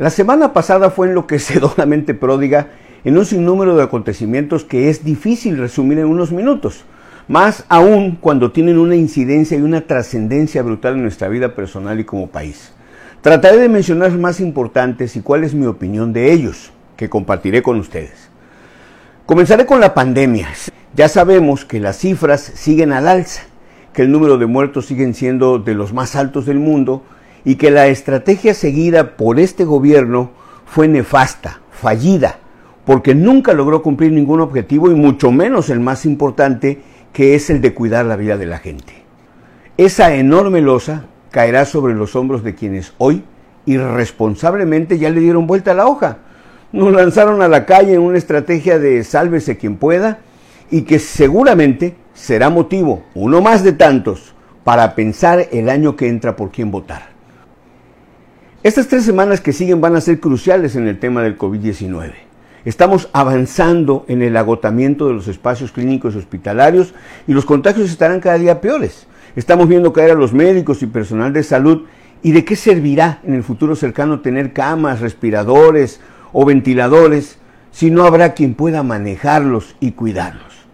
La semana pasada fue enloquecedoramente pródiga en un sinnúmero de acontecimientos que es difícil resumir en unos minutos, más aún cuando tienen una incidencia y una trascendencia brutal en nuestra vida personal y como país. Trataré de mencionar más importantes y cuál es mi opinión de ellos, que compartiré con ustedes. Comenzaré con la pandemia. Ya sabemos que las cifras siguen al alza, que el número de muertos siguen siendo de los más altos del mundo y que la estrategia seguida por este gobierno fue nefasta, fallida, porque nunca logró cumplir ningún objetivo y mucho menos el más importante, que es el de cuidar la vida de la gente. Esa enorme losa caerá sobre los hombros de quienes hoy irresponsablemente ya le dieron vuelta a la hoja. Nos lanzaron a la calle en una estrategia de sálvese quien pueda y que seguramente será motivo, uno más de tantos, para pensar el año que entra por quién votar. Estas tres semanas que siguen van a ser cruciales en el tema del COVID-19. Estamos avanzando en el agotamiento de los espacios clínicos y hospitalarios y los contagios estarán cada día peores. Estamos viendo caer a los médicos y personal de salud y de qué servirá en el futuro cercano tener camas, respiradores o ventiladores si no habrá quien pueda manejarlos y cuidarlos.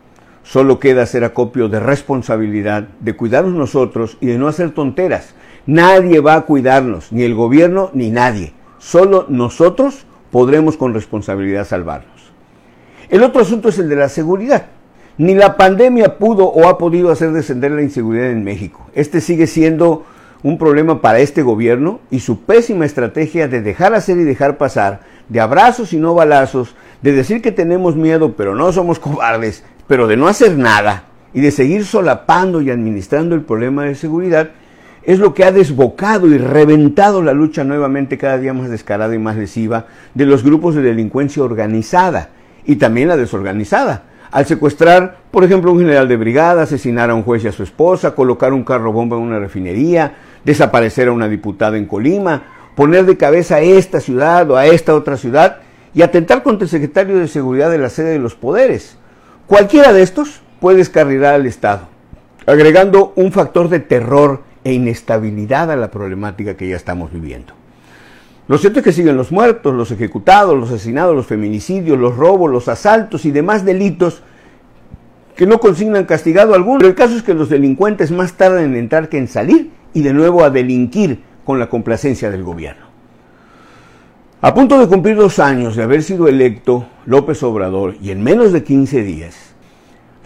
Solo queda hacer acopio de responsabilidad, de cuidarnos nosotros y de no hacer tonteras. Nadie va a cuidarnos, ni el gobierno ni nadie. Solo nosotros podremos con responsabilidad salvarnos. El otro asunto es el de la seguridad. Ni la pandemia pudo o ha podido hacer descender la inseguridad en México. Este sigue siendo un problema para este gobierno y su pésima estrategia de dejar hacer y dejar pasar, de abrazos y no balazos, de decir que tenemos miedo pero no somos cobardes, pero de no hacer nada y de seguir solapando y administrando el problema de seguridad, es lo que ha desbocado y reventado la lucha nuevamente cada día más descarada y más lesiva de los grupos de delincuencia organizada y también la desorganizada. Al secuestrar, por ejemplo, un general de brigada, asesinar a un juez y a su esposa, colocar un carro bomba en una refinería, desaparecer a una diputada en Colima, poner de cabeza a esta ciudad o a esta otra ciudad y atentar contra el secretario de Seguridad de la sede de los poderes. Cualquiera de estos puede descarrilar al Estado, agregando un factor de terror e inestabilidad a la problemática que ya estamos viviendo. Lo cierto es que siguen los muertos, los ejecutados, los asesinados, los feminicidios, los robos, los asaltos y demás delitos que no consignan castigado alguno. Pero el caso es que los delincuentes más tardan en entrar que en salir y de nuevo a delinquir con la complacencia del gobierno. A punto de cumplir dos años de haber sido electo López Obrador y en menos de 15 días,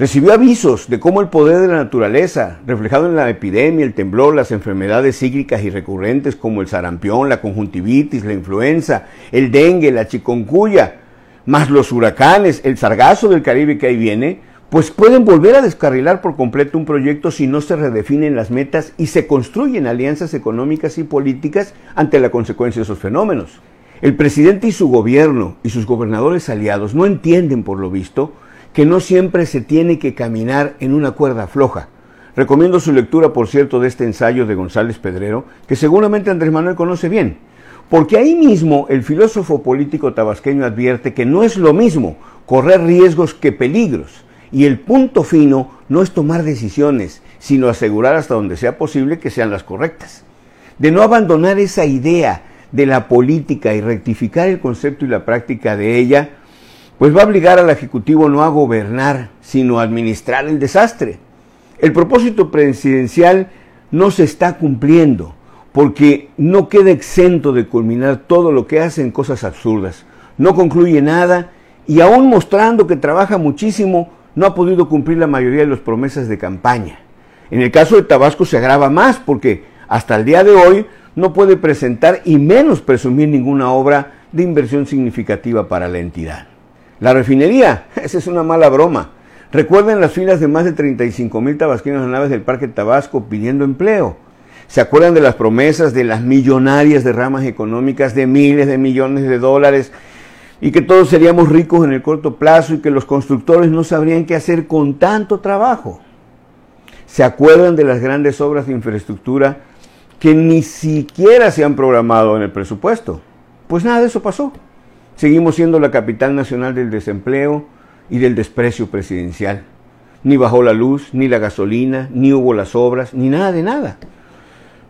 recibió avisos de cómo el poder de la naturaleza, reflejado en la epidemia, el temblor, las enfermedades cíclicas y recurrentes como el sarampión, la conjuntivitis, la influenza, el dengue, la chikungunya, más los huracanes, el sargazo del Caribe que ahí viene, pues pueden volver a descarrilar por completo un proyecto si no se redefinen las metas y se construyen alianzas económicas y políticas ante la consecuencia de esos fenómenos. El presidente y su gobierno y sus gobernadores aliados no entienden, por lo visto, que no siempre se tiene que caminar en una cuerda floja. Recomiendo su lectura, por cierto, de este ensayo de González Pedrero, que seguramente Andrés Manuel conoce bien, porque ahí mismo el filósofo político tabasqueño advierte que no es lo mismo correr riesgos que peligros, y el punto fino no es tomar decisiones, sino asegurar hasta donde sea posible que sean las correctas. De no abandonar esa idea de la política y rectificar el concepto y la práctica de ella, pues va a obligar al Ejecutivo no a gobernar, sino a administrar el desastre. El propósito presidencial no se está cumpliendo, porque no queda exento de culminar todo lo que hace en cosas absurdas. No concluye nada y aún mostrando que trabaja muchísimo, no ha podido cumplir la mayoría de las promesas de campaña. En el caso de Tabasco se agrava más porque hasta el día de hoy no puede presentar y menos presumir ninguna obra de inversión significativa para la entidad. La refinería, esa es una mala broma. Recuerden las filas de más de 35 mil tabasqueños en naves del Parque Tabasco pidiendo empleo. ¿Se acuerdan de las promesas de las millonarias derramas económicas de miles de millones de dólares y que todos seríamos ricos en el corto plazo y que los constructores no sabrían qué hacer con tanto trabajo? ¿Se acuerdan de las grandes obras de infraestructura que ni siquiera se han programado en el presupuesto. Pues nada de eso pasó. Seguimos siendo la capital nacional del desempleo y del desprecio presidencial. Ni bajó la luz, ni la gasolina, ni hubo las obras, ni nada de nada.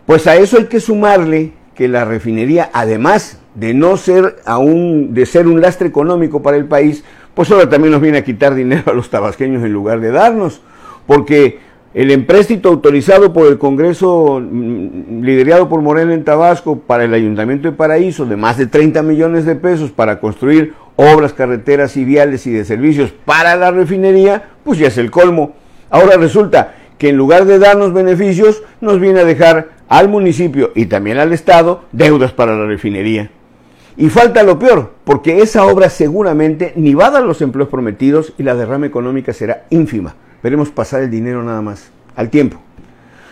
Pues a eso hay que sumarle que la refinería, además de no ser aún, de ser un lastre económico para el país, pues ahora también nos viene a quitar dinero a los tabasqueños en lugar de darnos, porque el empréstito autorizado por el Congreso mm, liderado por Morena en Tabasco para el Ayuntamiento de Paraíso de más de 30 millones de pesos para construir obras, carreteras y viales y de servicios para la refinería, pues ya es el colmo. Ahora resulta que en lugar de darnos beneficios, nos viene a dejar al municipio y también al Estado deudas para la refinería. Y falta lo peor, porque esa obra seguramente ni va a dar los empleos prometidos y la derrama económica será ínfima. Veremos pasar el dinero nada más, al tiempo.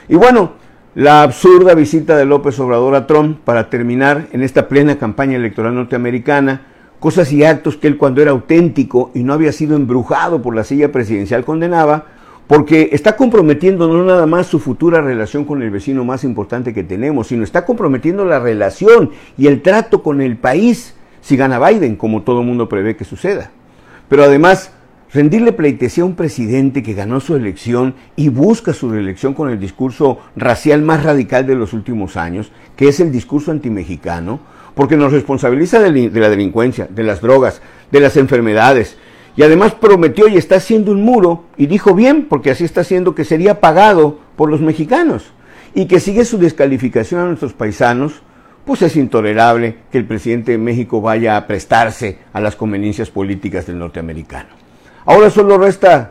Y bueno, la absurda visita de López Obrador a Trump para terminar en esta plena campaña electoral norteamericana, cosas y actos que él cuando era auténtico y no había sido embrujado por la silla presidencial condenaba, porque está comprometiendo no nada más su futura relación con el vecino más importante que tenemos, sino está comprometiendo la relación y el trato con el país si gana Biden, como todo mundo prevé que suceda. Pero además, rendirle pleitesía a un presidente que ganó su elección y busca su reelección con el discurso racial más radical de los últimos años, que es el discurso antimexicano, porque nos responsabiliza de la delincuencia, de las drogas, de las enfermedades, y además prometió y está haciendo un muro, y dijo bien, porque así está haciendo que sería pagado por los mexicanos, y que sigue su descalificación a nuestros paisanos, pues es intolerable que el presidente de México vaya a prestarse a las conveniencias políticas del norteamericano. Ahora solo resta,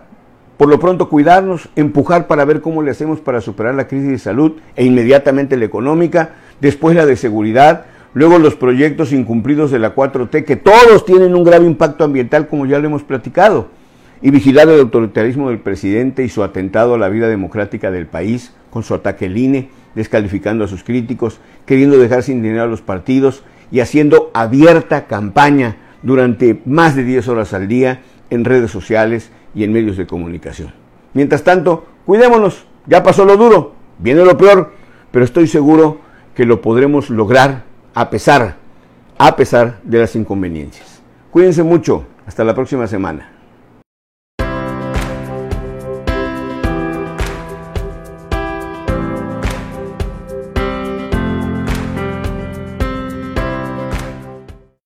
por lo pronto, cuidarnos, empujar para ver cómo le hacemos para superar la crisis de salud e inmediatamente la económica, después la de seguridad, luego los proyectos incumplidos de la 4T, que todos tienen un grave impacto ambiental, como ya lo hemos platicado, y vigilar el autoritarismo del presidente y su atentado a la vida democrática del país, con su ataque al INE, descalificando a sus críticos, queriendo dejar sin dinero a los partidos y haciendo abierta campaña durante más de 10 horas al día en redes sociales y en medios de comunicación. Mientras tanto, cuidémonos, ya pasó lo duro, viene lo peor, pero estoy seguro que lo podremos lograr a pesar, a pesar de las inconveniencias. Cuídense mucho, hasta la próxima semana.